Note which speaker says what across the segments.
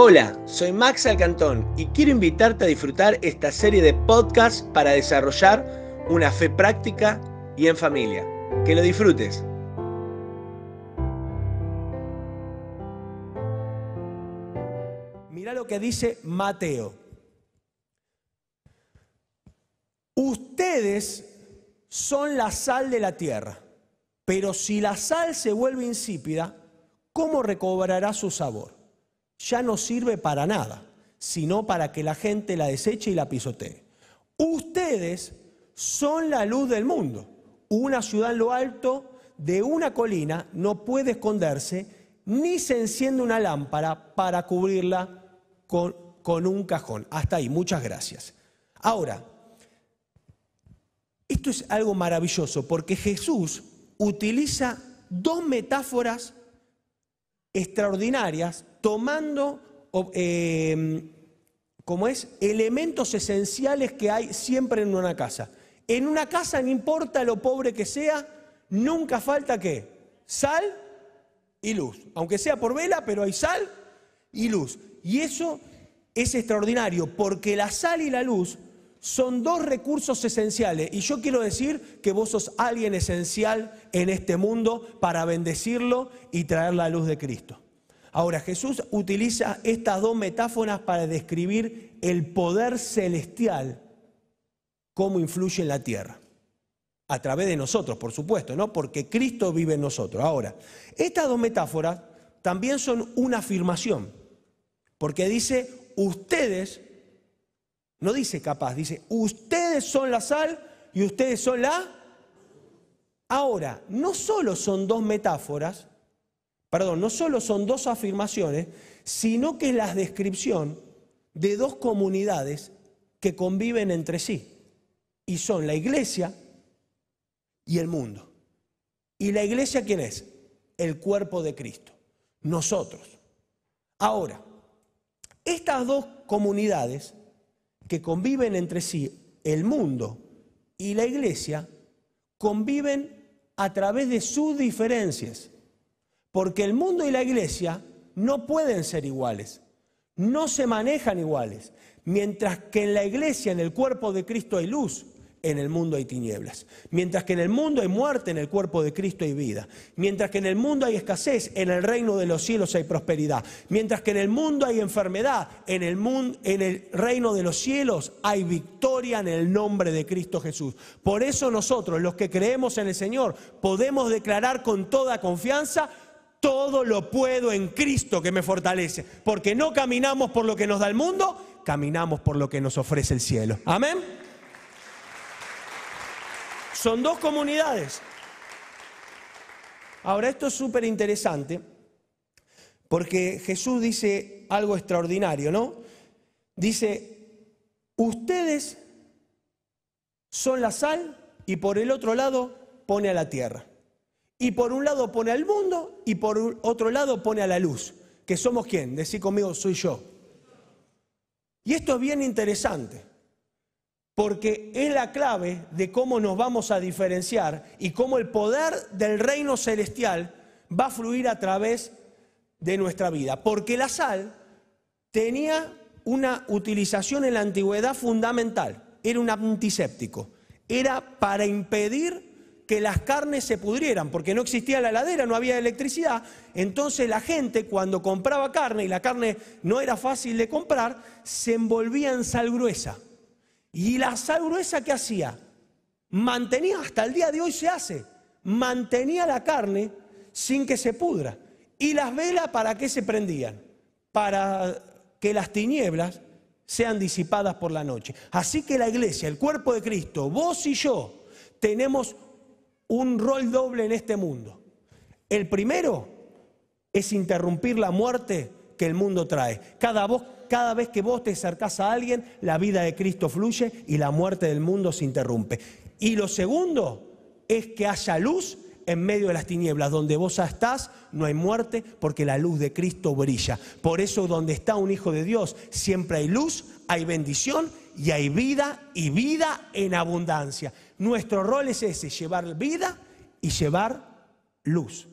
Speaker 1: Hola, soy Max Alcantón y quiero invitarte a disfrutar esta serie de podcasts para desarrollar una fe práctica y en familia. Que lo disfrutes. Mira lo que dice Mateo. Ustedes son la sal de la tierra, pero si la sal se vuelve insípida, ¿cómo recobrará su sabor? Ya no sirve para nada, sino para que la gente la deseche y la pisotee. Ustedes son la luz del mundo. Una ciudad en lo alto de una colina no puede esconderse, ni se enciende una lámpara para cubrirla con, con un cajón. Hasta ahí, muchas gracias. Ahora, esto es algo maravilloso porque Jesús utiliza dos metáforas extraordinarias tomando eh, como es elementos esenciales que hay siempre en una casa. En una casa, no importa lo pobre que sea, nunca falta qué? Sal y luz. Aunque sea por vela, pero hay sal y luz. Y eso es extraordinario porque la sal y la luz son dos recursos esenciales. Y yo quiero decir que vos sos alguien esencial en este mundo para bendecirlo y traer la luz de Cristo. Ahora, Jesús utiliza estas dos metáforas para describir el poder celestial, cómo influye en la tierra. A través de nosotros, por supuesto, ¿no? Porque Cristo vive en nosotros. Ahora, estas dos metáforas también son una afirmación, porque dice, ustedes, no dice capaz, dice, ustedes son la sal y ustedes son la... Ahora, no solo son dos metáforas, perdón, no solo son dos afirmaciones, sino que es la descripción de dos comunidades que conviven entre sí. Y son la iglesia y el mundo. ¿Y la iglesia quién es? El cuerpo de Cristo. Nosotros. Ahora, estas dos comunidades que conviven entre sí, el mundo y la iglesia, conviven a través de sus diferencias. Porque el mundo y la iglesia no pueden ser iguales, no se manejan iguales. Mientras que en la iglesia, en el cuerpo de Cristo hay luz, en el mundo hay tinieblas. Mientras que en el mundo hay muerte, en el cuerpo de Cristo hay vida. Mientras que en el mundo hay escasez, en el reino de los cielos hay prosperidad. Mientras que en el mundo hay enfermedad, en el, en el reino de los cielos hay victoria en el nombre de Cristo Jesús. Por eso nosotros, los que creemos en el Señor, podemos declarar con toda confianza, todo lo puedo en Cristo que me fortalece. Porque no caminamos por lo que nos da el mundo, caminamos por lo que nos ofrece el cielo. Amén. Son dos comunidades. Ahora, esto es súper interesante porque Jesús dice algo extraordinario, ¿no? Dice, ustedes son la sal y por el otro lado pone a la tierra. Y por un lado pone al mundo y por otro lado pone a la luz. ¿Que somos quién? Decí conmigo, soy yo. Y esto es bien interesante, porque es la clave de cómo nos vamos a diferenciar y cómo el poder del reino celestial va a fluir a través de nuestra vida. Porque la sal tenía una utilización en la antigüedad fundamental, era un antiséptico, era para impedir que las carnes se pudrieran, porque no existía la heladera, no había electricidad. Entonces la gente cuando compraba carne y la carne no era fácil de comprar, se envolvía en sal gruesa. Y la sal gruesa ¿qué hacía? Mantenía, hasta el día de hoy se hace, mantenía la carne sin que se pudra. ¿Y las velas para qué se prendían? Para que las tinieblas sean disipadas por la noche. Así que la iglesia, el cuerpo de Cristo, vos y yo, tenemos un rol doble en este mundo. El primero es interrumpir la muerte que el mundo trae. Cada, cada vez que vos te acercás a alguien, la vida de Cristo fluye y la muerte del mundo se interrumpe. Y lo segundo es que haya luz en medio de las tinieblas. Donde vos estás, no hay muerte porque la luz de Cristo brilla. Por eso donde está un hijo de Dios, siempre hay luz, hay bendición y hay vida y vida en abundancia. Nuestro rol es ese, llevar vida y llevar luz.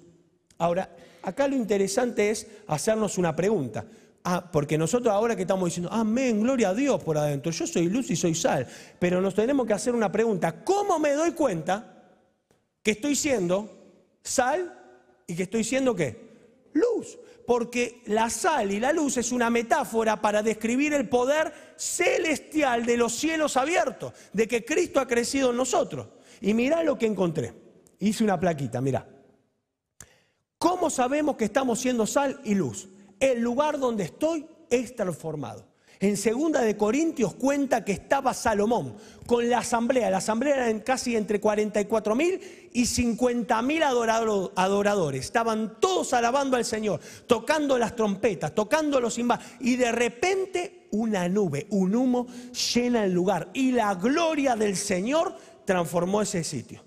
Speaker 1: Ahora, acá lo interesante es hacernos una pregunta. Ah, porque nosotros ahora que estamos diciendo, amén, gloria a Dios por adentro, yo soy luz y soy sal, pero nos tenemos que hacer una pregunta, ¿cómo me doy cuenta que estoy siendo sal y que estoy siendo qué? Luz. Porque la sal y la luz es una metáfora para describir el poder celestial de los cielos abiertos, de que Cristo ha crecido en nosotros. Y mirá lo que encontré. Hice una plaquita, mirá. ¿Cómo sabemos que estamos siendo sal y luz? El lugar donde estoy es transformado. En segunda de Corintios cuenta que estaba Salomón con la asamblea. La asamblea era casi entre 44 mil y 50 mil adoradores. Estaban todos alabando al Señor, tocando las trompetas, tocando los cimbales. Y de repente una nube, un humo llena el lugar. Y la gloria del Señor transformó ese sitio.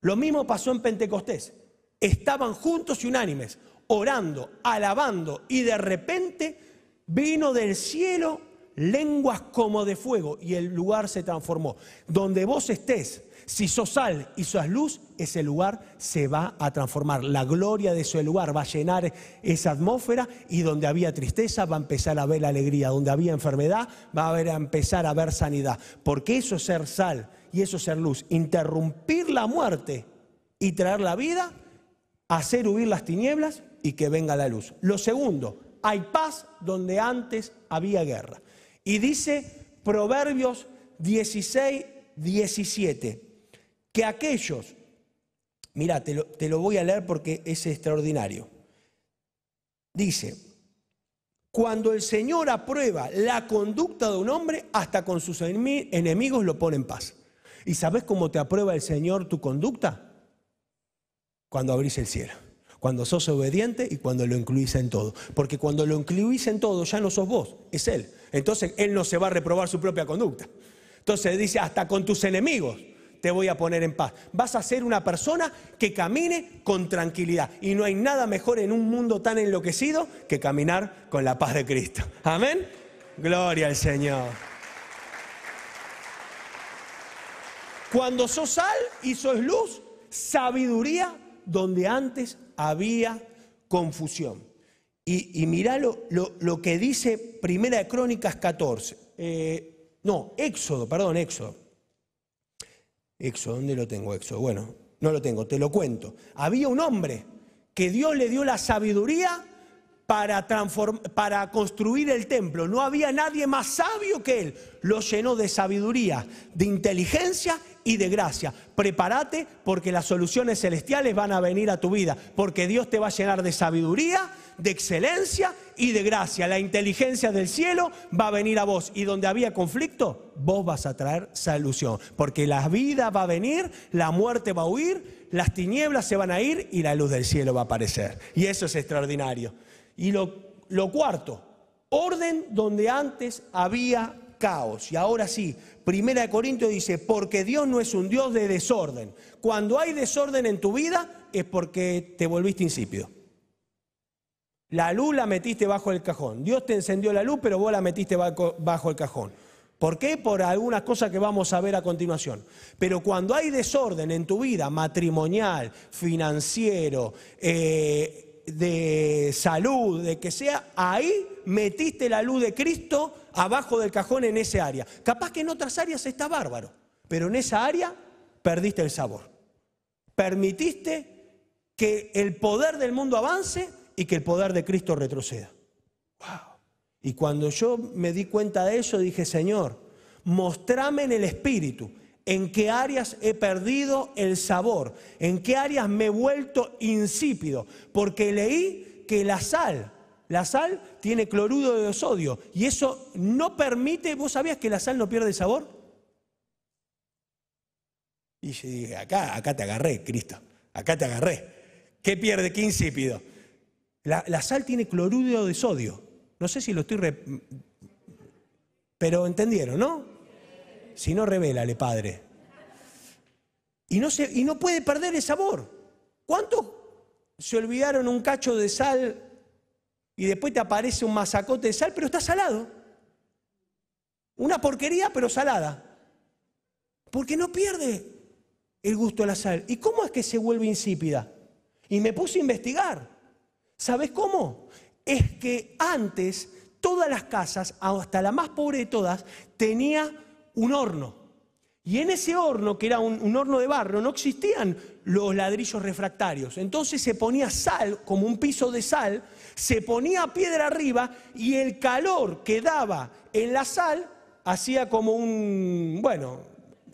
Speaker 1: Lo mismo pasó en Pentecostés. Estaban juntos y unánimes orando, alabando, y de repente vino del cielo lenguas como de fuego y el lugar se transformó. Donde vos estés, si sos sal y sos luz, ese lugar se va a transformar. La gloria de ese lugar va a llenar esa atmósfera y donde había tristeza va a empezar a la alegría, donde había enfermedad va a, empezar a ver sanidad. Porque eso es ser sal y eso es ser luz. Interrumpir la muerte y traer la vida, hacer huir las tinieblas y que venga la luz. Lo segundo, hay paz donde antes había guerra. Y dice Proverbios 16, 17, que aquellos, mira, te lo, te lo voy a leer porque es extraordinario. Dice, cuando el Señor aprueba la conducta de un hombre, hasta con sus enemigos lo pone en paz. ¿Y sabes cómo te aprueba el Señor tu conducta? Cuando abrís el cielo cuando sos obediente y cuando lo incluís en todo. Porque cuando lo incluís en todo ya no sos vos, es Él. Entonces Él no se va a reprobar su propia conducta. Entonces dice, hasta con tus enemigos te voy a poner en paz. Vas a ser una persona que camine con tranquilidad. Y no hay nada mejor en un mundo tan enloquecido que caminar con la paz de Cristo. Amén. Gloria al Señor. Cuando sos sal y sos luz, sabiduría donde antes había confusión. Y, y mirá lo, lo, que dice Primera de Crónicas 14. Eh, no, Éxodo, perdón, Éxodo. Éxodo, ¿dónde lo tengo Éxodo? Bueno, no lo tengo, te lo cuento. Había un hombre que Dios le dio la sabiduría para, para construir el templo. No había nadie más sabio que él. Lo llenó de sabiduría, de inteligencia y de gracia. Prepárate porque las soluciones celestiales van a venir a tu vida, porque Dios te va a llenar de sabiduría, de excelencia y de gracia. La inteligencia del cielo va a venir a vos y donde había conflicto, vos vas a traer solución, porque la vida va a venir, la muerte va a huir, las tinieblas se van a ir y la luz del cielo va a aparecer. Y eso es extraordinario. Y lo, lo cuarto, orden donde antes había caos. Y ahora sí, Primera de Corintios dice, porque Dios no es un Dios de desorden. Cuando hay desorden en tu vida es porque te volviste insípido. La luz la metiste bajo el cajón. Dios te encendió la luz, pero vos la metiste bajo el cajón. ¿Por qué? Por algunas cosas que vamos a ver a continuación. Pero cuando hay desorden en tu vida matrimonial, financiero, eh, de salud, de que sea, ahí metiste la luz de Cristo abajo del cajón en ese área. Capaz que en otras áreas está bárbaro, pero en esa área perdiste el sabor. Permitiste que el poder del mundo avance y que el poder de Cristo retroceda. Wow. Y cuando yo me di cuenta de eso, dije, Señor, mostrame en el Espíritu en qué áreas he perdido el sabor, en qué áreas me he vuelto insípido, porque leí que la sal la sal tiene cloruro de sodio y eso no permite, ¿vos sabías que la sal no pierde sabor? Y yo dije, acá, acá te agarré, Cristo, acá te agarré. ¿Qué pierde? ¿Qué insípido? La, sal tiene cloruro de sodio. No sé si lo estoy... Pero entendieron, ¿no? Si no, revélale, Padre. Y no, se, y no puede perder el sabor. ¿Cuántos se olvidaron un cacho de sal y después te aparece un masacote de sal, pero está salado. Una porquería, pero salada. Porque no pierde el gusto de la sal. ¿Y cómo es que se vuelve insípida? Y me puse a investigar. ¿Sabes cómo? Es que antes todas las casas, hasta la más pobre de todas, tenía un horno. Y en ese horno, que era un, horno de barro, no existían los ladrillos refractarios. Entonces se ponía sal, como un piso de sal, se ponía piedra arriba y el calor que daba en la sal hacía como un, bueno,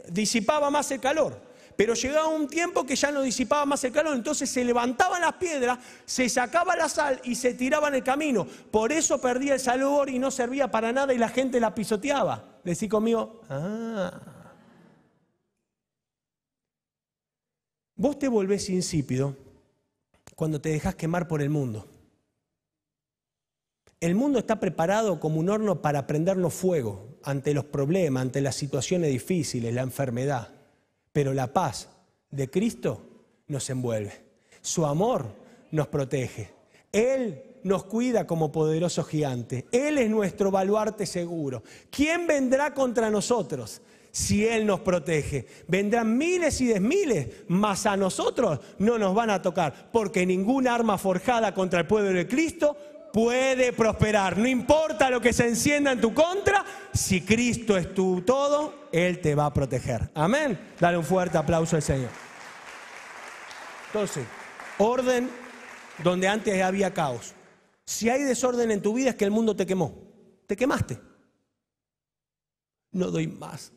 Speaker 1: disipaba más el calor. Pero llegaba un tiempo que ya no disipaba más el calor, entonces se levantaban las piedras, se sacaba la sal y se tiraba en el camino. Por eso perdía el sabor y no servía para nada y la gente la pisoteaba. Decí conmigo, ah. Vos te volvés insípido cuando te dejas quemar por el mundo. El mundo está preparado como un horno para prendernos fuego ante los problemas, ante las situaciones difíciles, la enfermedad. Pero la paz de Cristo nos envuelve. Su amor nos protege. Él nos cuida como poderoso gigante. Él es nuestro baluarte seguro. ¿Quién vendrá contra nosotros? si Él nos protege. Vendrán miles y desmiles, mas a nosotros no nos van a tocar, porque ninguna arma forjada contra el pueblo de Cristo puede prosperar. No importa lo que se encienda en tu contra, si Cristo es tu todo, Él te va a proteger. Amén. Dale un fuerte aplauso al Señor. Entonces, orden donde antes había caos. Si hay desorden en tu vida es que el mundo te quemó. Te quemaste. No doy más.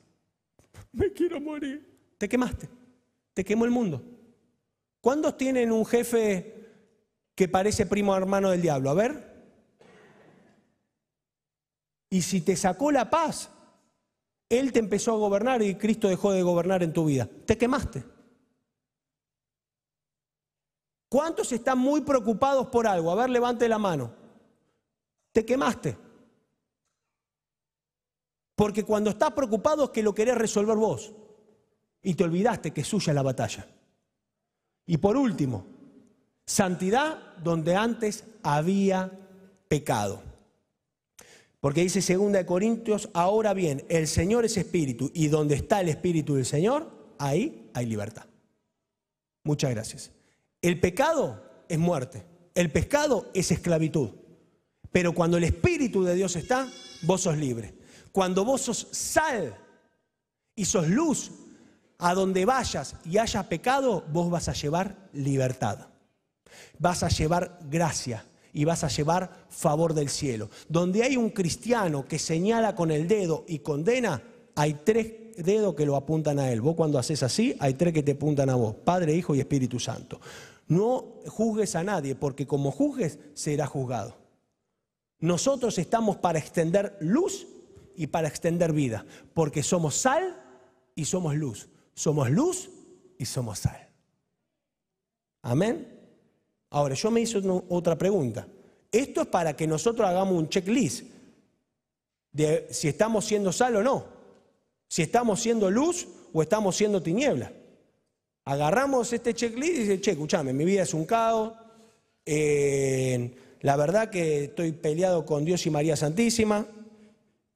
Speaker 1: Me quiero morir. Te quemaste. Te quemó el mundo. ¿Cuántos tienen un jefe que parece primo hermano del diablo? A ver. Y si te sacó la paz, Él te empezó a gobernar y Cristo dejó de gobernar en tu vida. Te quemaste. ¿Cuántos están muy preocupados por algo? A ver, levante la mano. Te quemaste. Porque cuando estás preocupado es que lo querés resolver vos. Y te olvidaste que es suya la batalla. Y por último, santidad donde antes había pecado. Porque dice 2 Corintios, ahora bien, el Señor es espíritu y donde está el espíritu del Señor, ahí hay libertad. Muchas gracias. El pecado es muerte, el pecado es esclavitud. Pero cuando el espíritu de Dios está, vos sos libre. Cuando vos sos sal y sos luz, a donde vayas y haya pecado, vos vas a llevar libertad. Vas a llevar gracia y vas a llevar favor del cielo. Donde hay un cristiano que señala con el dedo y condena, hay tres dedos que lo apuntan a él. Vos cuando haces así, hay tres que te apuntan a vos, Padre, Hijo y Espíritu Santo. No juzgues a nadie, porque como juzgues, será juzgado. Nosotros estamos para extender luz y para extender vida, porque somos sal y somos luz. Somos luz y somos sal. Amén. Ahora, yo me hice otra pregunta. Esto es para que nosotros hagamos un checklist de si estamos siendo sal o no, si estamos siendo luz o estamos siendo tiniebla. Agarramos este checklist y dice, che, escúchame, mi vida es un caos, eh, la verdad que estoy peleado con Dios y María Santísima,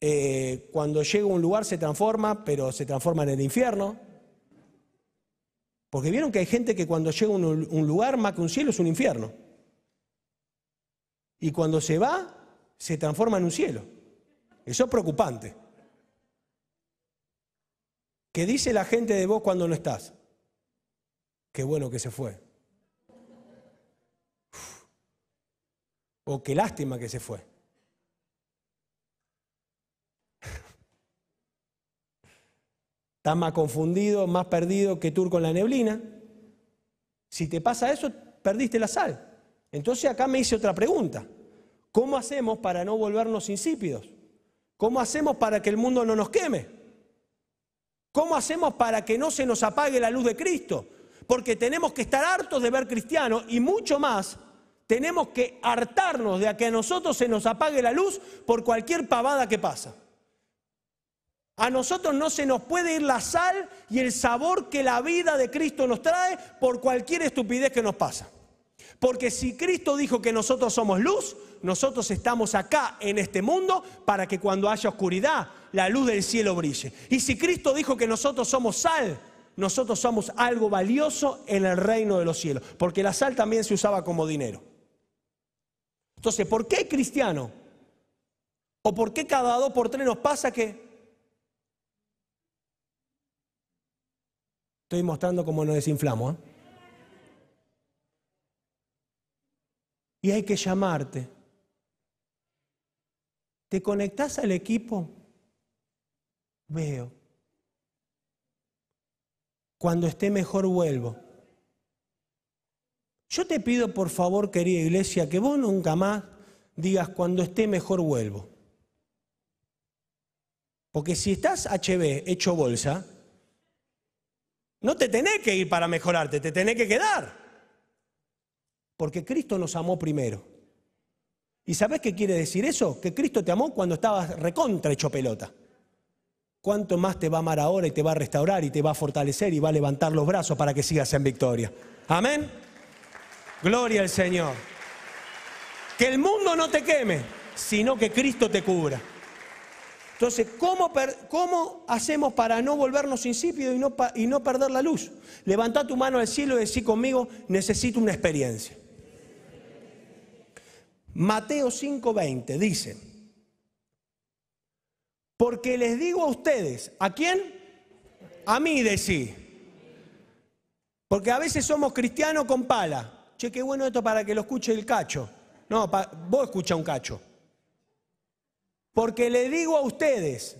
Speaker 1: eh, cuando llega a un lugar se transforma, pero se transforma en el infierno. Porque vieron que hay gente que cuando llega a un, lugar, más que un cielo, es un infierno. Y cuando se va, se transforma en un cielo. Eso es preocupante. ¿Qué dice la gente de vos cuando no estás? Qué bueno que se fue. O qué lástima que se fue. Estás más confundido, más perdido que turco en la neblina. Si te pasa eso, perdiste la sal. Entonces acá me hice otra pregunta. ¿Cómo hacemos para no volvernos insípidos? ¿Cómo hacemos para que el mundo no nos queme? ¿Cómo hacemos para que no se nos apague la luz de Cristo? Porque tenemos que estar hartos de ver cristianos y mucho más, tenemos que hartarnos de que a nosotros se nos apague la luz por cualquier pavada que pasa. A nosotros no se nos puede ir la sal y el sabor que la vida de Cristo nos trae por cualquier estupidez que nos pasa. Porque si Cristo dijo que nosotros somos luz, nosotros estamos acá en este mundo para que cuando haya oscuridad, la luz del cielo brille. Y si Cristo dijo que nosotros somos sal, nosotros somos algo valioso en el reino de los cielos, porque la sal también se usaba como dinero. Entonces, ¿por qué cristiano? ¿O por qué cada dos por tres nos pasa que... Estoy mostrando cómo nos desinflamos. ¿eh? Y hay que llamarte. ¿Te conectás al equipo? Veo. Cuando esté mejor vuelvo. Yo te pido por favor, querida iglesia, que vos nunca más digas cuando esté mejor vuelvo. Porque si estás HB hecho bolsa, no te tenés que ir para mejorarte, te tenés que quedar. Porque Cristo nos amó primero. ¿Y sabés qué quiere decir eso? Que Cristo te amó cuando estabas recontra hecho pelota. ¿Cuánto más te va a amar ahora y te va a restaurar y te va a fortalecer y va a levantar los brazos para que sigas en victoria? Amén. Gloria al Señor. Que el mundo no te queme, sino que Cristo te cubra. Entonces, ¿cómo, cómo hacemos para no volvernos insípidos y no, perder la luz? Levanta tu mano al cielo y decir conmigo, necesito una experiencia. Mateo 5:20 dice, porque les digo a ustedes, ¿a quién? A mí decís. Porque a veces somos cristianos con pala. Che, qué bueno esto para que lo escuche el cacho. No, vos escucha un cacho. Porque le digo a ustedes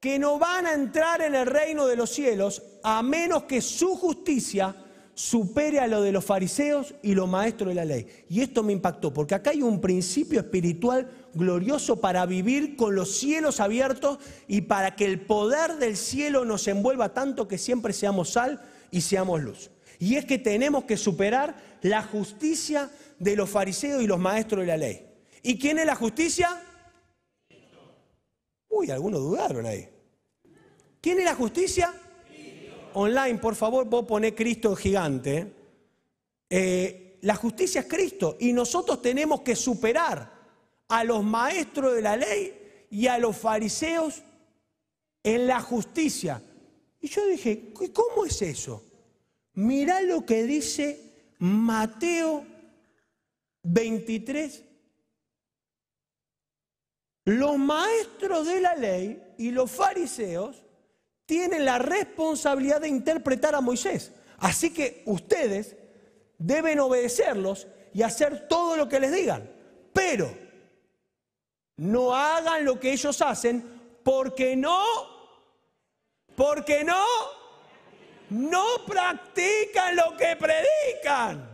Speaker 1: que no van a entrar en el reino de los cielos a menos que su justicia supere a lo de los fariseos y los maestros de la ley. Y esto me impactó, porque acá hay un principio espiritual glorioso para vivir con los cielos abiertos y para que el poder del cielo nos envuelva tanto que siempre seamos sal y seamos luz. Y es que tenemos que superar la justicia de los fariseos y los maestros de la ley. ¿Y quién es la justicia? Uy, algunos dudaron ahí. ¿Quién es la justicia? online, por favor, vos ponés Cristo gigante. Eh, la justicia es Cristo y nosotros tenemos que superar a los maestros de la ley y a los fariseos en la justicia. Y yo dije, ¿cómo es eso? Mirá lo que dice Mateo 23. Los maestros de la ley y los fariseos tienen la responsabilidad de interpretar a Moisés. Así que ustedes deben obedecerlos y hacer todo lo que les digan. Pero no hagan lo que ellos hacen porque no, porque no, no practican lo que predican.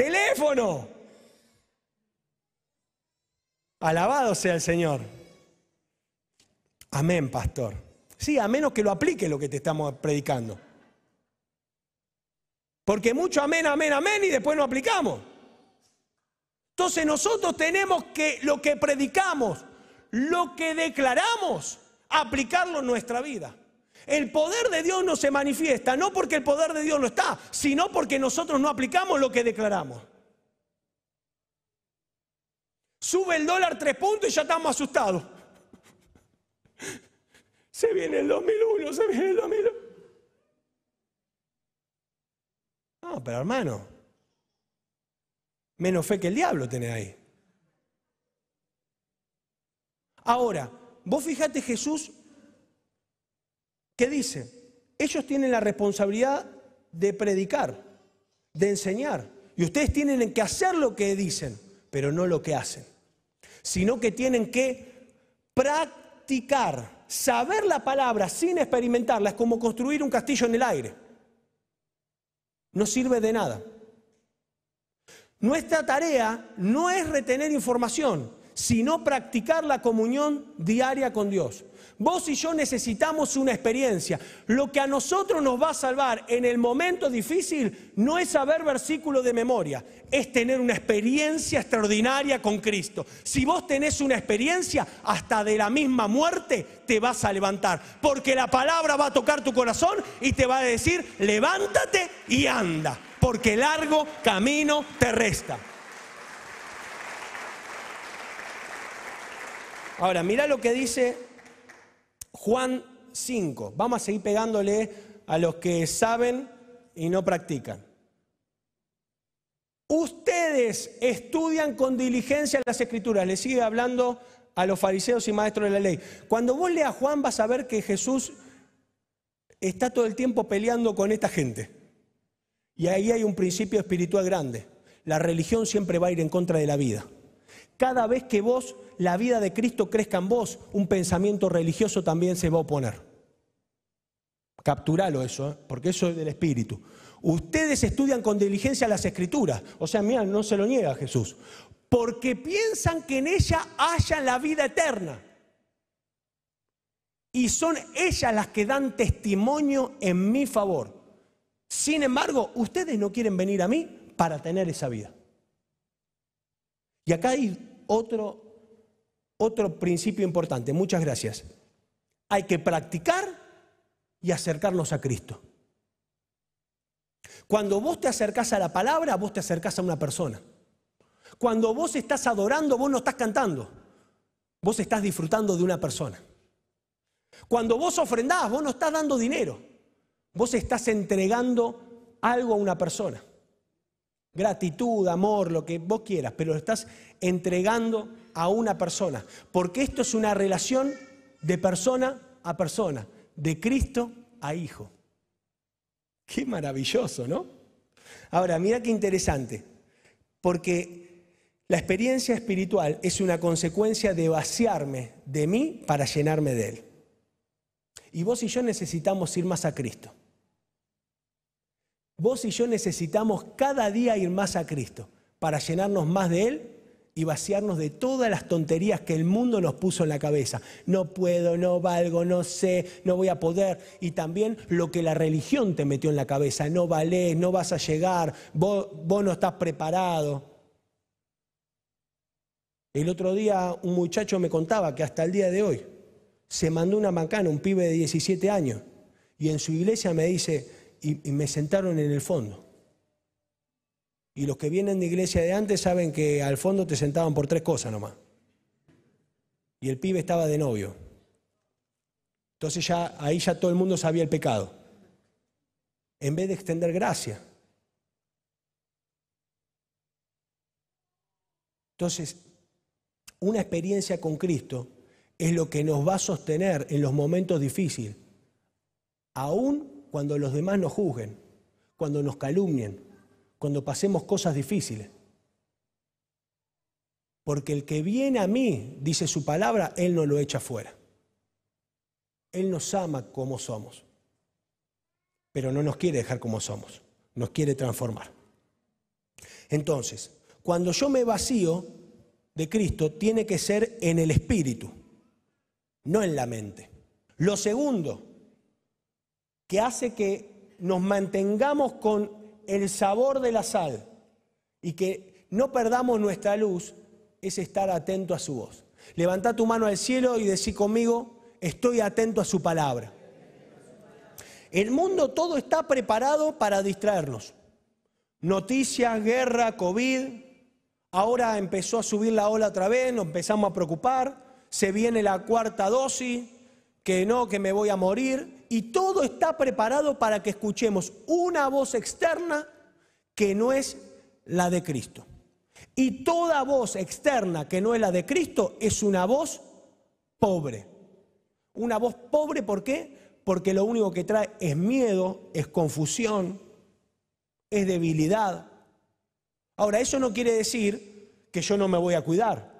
Speaker 1: Teléfono. Alabado sea el Señor. Amén, pastor. Sí, a menos que lo aplique lo que te estamos predicando. Porque mucho amén, amén, amén y después no aplicamos. Entonces nosotros tenemos que lo que predicamos, lo que declaramos, aplicarlo en nuestra vida. El poder de Dios no se manifiesta, no porque el poder de Dios no está, sino porque nosotros no aplicamos lo que declaramos. Sube el dólar tres puntos y ya estamos asustados. Se viene el 2001, se viene el 2001. No, pero hermano, menos fe que el diablo tiene ahí. Ahora, vos fíjate Jesús, ¿qué dice? Ellos tienen la responsabilidad de predicar, de enseñar, y ustedes tienen que hacer lo que dicen, pero no lo que hacen sino que tienen que practicar. Saber la palabra sin experimentarla es como construir un castillo en el aire. No sirve de nada. Nuestra tarea no es retener información, sino practicar la comunión diaria con Dios. Vos y yo necesitamos una experiencia. Lo que a nosotros nos va a salvar en el momento difícil no es saber versículos de memoria, es tener una experiencia extraordinaria con Cristo. Si vos tenés una experiencia, hasta de la misma muerte te vas a levantar, porque la palabra va a tocar tu corazón y te va a decir, levántate y anda, porque largo camino te resta. Ahora, mira lo que dice Juan 5. Vamos a seguir pegándole a los que saben y no practican. Ustedes estudian con diligencia las escrituras. Le sigue hablando a los fariseos y maestros de la ley. Cuando vos leas Juan vas a ver que Jesús está todo el tiempo peleando con esta gente. Y ahí hay un principio espiritual grande. La religión siempre va a ir en contra de la vida. Cada vez que vos, la vida de Cristo crezca en vos, un pensamiento religioso también se va a oponer. Capturalo eso, ¿eh? porque eso es del espíritu. Ustedes estudian con diligencia las escrituras. O sea, mira, no se lo niega Jesús. Porque piensan que en ella haya la vida eterna. Y son ellas las que dan testimonio en mi favor. Sin embargo, ustedes no quieren venir a mí para tener esa vida. Y acá hay otro, otro principio importante. Muchas gracias. Hay que practicar y acercarnos a Cristo. Cuando vos te acercás a la palabra, vos te acercás a una persona. Cuando vos estás adorando, vos no estás cantando. Vos estás disfrutando de una persona. Cuando vos ofrendás, vos no estás dando dinero. Vos estás entregando algo a una persona. Gratitud, amor, lo que vos quieras, pero lo estás entregando a una persona. Porque esto es una relación de persona a persona, de Cristo a Hijo. Qué maravilloso, ¿no? Ahora, mira qué interesante, porque la experiencia espiritual es una consecuencia de vaciarme de mí para llenarme de Él. Y vos y yo necesitamos ir más a Cristo. Vos y yo necesitamos cada día ir más a Cristo para llenarnos más de Él y vaciarnos de todas las tonterías que el mundo nos puso en la cabeza. No puedo, no valgo, no sé, no voy a poder. Y también lo que la religión te metió en la cabeza. No valés, no vas a llegar, vos, vos no estás preparado. El otro día un muchacho me contaba que hasta el día de hoy se mandó una macana, un pibe de 17 años, y en su iglesia me dice, y, me sentaron en el fondo. Y los que vienen de iglesia de antes saben que al fondo te sentaban por tres cosas nomás. Y el pibe estaba de novio. Entonces ya ahí ya todo el mundo sabía el pecado. En vez de extender gracia. Entonces, una experiencia con Cristo es lo que nos va a sostener en los momentos difíciles, aun cuando los demás nos juzguen, cuando nos calumnien, cuando pasemos cosas difíciles. Porque el que viene a mí, dice su palabra, Él no lo echa fuera. Él nos ama como somos, pero no nos quiere dejar como somos, nos quiere transformar. Entonces, cuando yo me vacío de Cristo, tiene que ser en el espíritu, no en la mente. Lo segundo, que hace que nos mantengamos con el sabor de la sal y que no perdamos nuestra luz es estar atento a su voz. Levanta tu mano al cielo y decí conmigo, estoy atento a su palabra. El mundo todo está preparado para distraernos. Noticias, guerra, COVID. Ahora empezó a subir la ola otra vez, nos empezamos a preocupar. Se viene la cuarta dosis, que no, que me voy a morir y todo está preparado para que escuchemos una voz externa que no es la de Cristo. Y toda voz externa que no es la de Cristo es una voz pobre. Una voz pobre, ¿por qué? Porque lo único que trae es miedo, es confusión, es debilidad. Ahora, eso no quiere decir que yo no me voy a cuidar.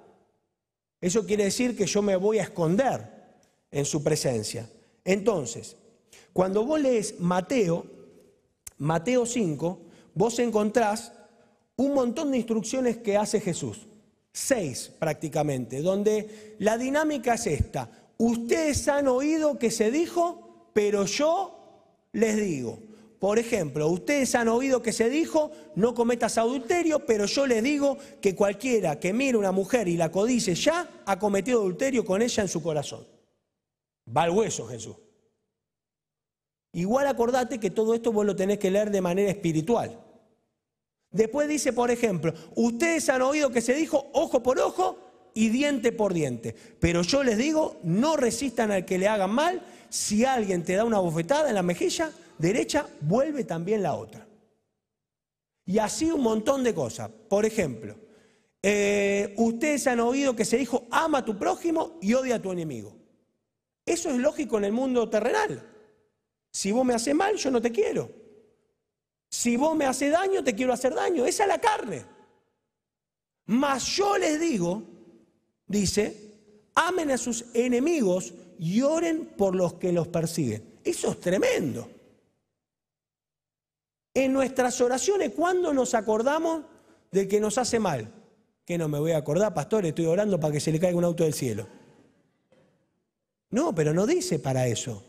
Speaker 1: Eso quiere decir que yo me voy a esconder en su presencia. Entonces, cuando vos lees Mateo, Mateo 5, vos encontrás un montón de instrucciones que hace Jesús. Seis prácticamente, donde la dinámica es esta. Ustedes han oído que se dijo, pero yo les digo. Por ejemplo, ustedes han oído que se dijo, no cometas adulterio, pero yo les digo que cualquiera que mire una mujer y la codice ya ha cometido adulterio con ella en su corazón. Va al hueso Jesús. Igual acordate que todo esto vos lo tenés que leer de manera espiritual. Después dice, por ejemplo, ustedes han oído que se dijo ojo por ojo y diente por diente. Pero yo les digo, no resistan al que le hagan mal. Si alguien te da una bofetada en la mejilla derecha, vuelve también la otra. Y así un montón de cosas. Por ejemplo, eh, ustedes han oído que se dijo, ama a tu prójimo y odia a tu enemigo. Eso es lógico en el mundo terrenal. Si vos me haces mal, yo no te quiero. Si vos me haces daño, te quiero hacer daño. Esa es la carne. Mas yo les digo, dice, amen a sus enemigos y oren por los que los persiguen. Eso es tremendo. En nuestras oraciones, ¿cuándo nos acordamos de que nos hace mal? Que no me voy a acordar, pastor, estoy orando para que se le caiga un auto del cielo. No, pero no dice para eso.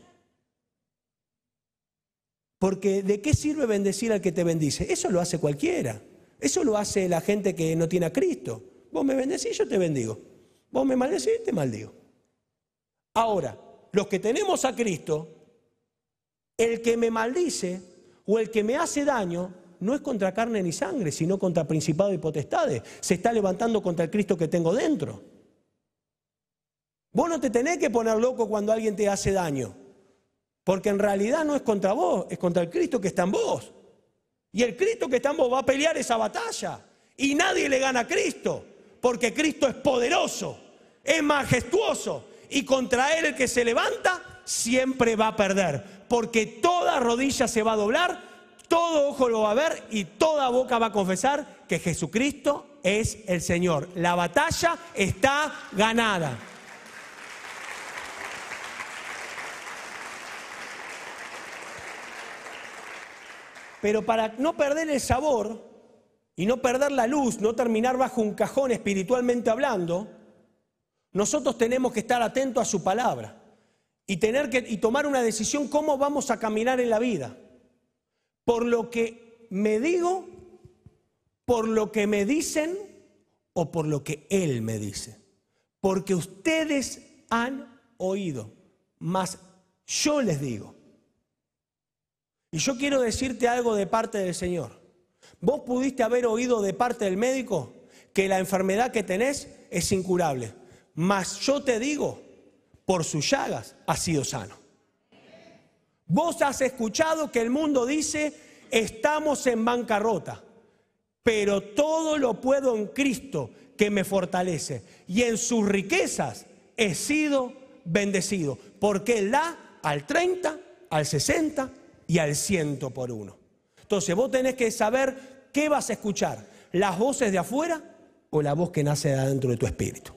Speaker 1: Porque ¿de qué sirve bendecir al que te bendice? Eso lo hace cualquiera. Eso lo hace la gente que no tiene a Cristo. Vos me bendecís, yo te bendigo. Vos me maldecís, te maldigo. Ahora, los que tenemos a Cristo, el que me maldice o el que me hace daño no es contra carne ni sangre, sino contra principado y potestades. Se está levantando contra el Cristo que tengo dentro. Vos no te tenés que poner loco cuando alguien te hace daño, porque en realidad no es contra vos, es contra el Cristo que está en vos. Y el Cristo que está en vos va a pelear esa batalla. Y nadie le gana a Cristo, porque Cristo es poderoso, es majestuoso, y contra él el que se levanta siempre va a perder, porque toda rodilla se va a doblar, todo ojo lo va a ver y toda boca va a confesar que Jesucristo es el Señor. La batalla está ganada. Pero para no perder el sabor y no perder la luz, no terminar bajo un cajón espiritualmente hablando, nosotros tenemos que estar atentos a su palabra y, tener que, y tomar una decisión cómo vamos a caminar en la vida. Por lo que me digo, por lo que me dicen o por lo que Él me dice. Porque ustedes han oído, mas yo les digo. Y yo quiero decirte algo de parte del Señor. Vos pudiste haber oído de parte del médico que la enfermedad que tenés es incurable. Mas yo te digo, por sus llagas has sido sano. Vos has escuchado que el mundo dice, estamos en bancarrota, pero todo lo puedo en Cristo que me fortalece. Y en sus riquezas he sido bendecido, porque Él da al 30, al 60 y al ciento por uno. Entonces vos tenés que saber qué vas a escuchar, las voces de afuera o la voz que nace de adentro de tu espíritu.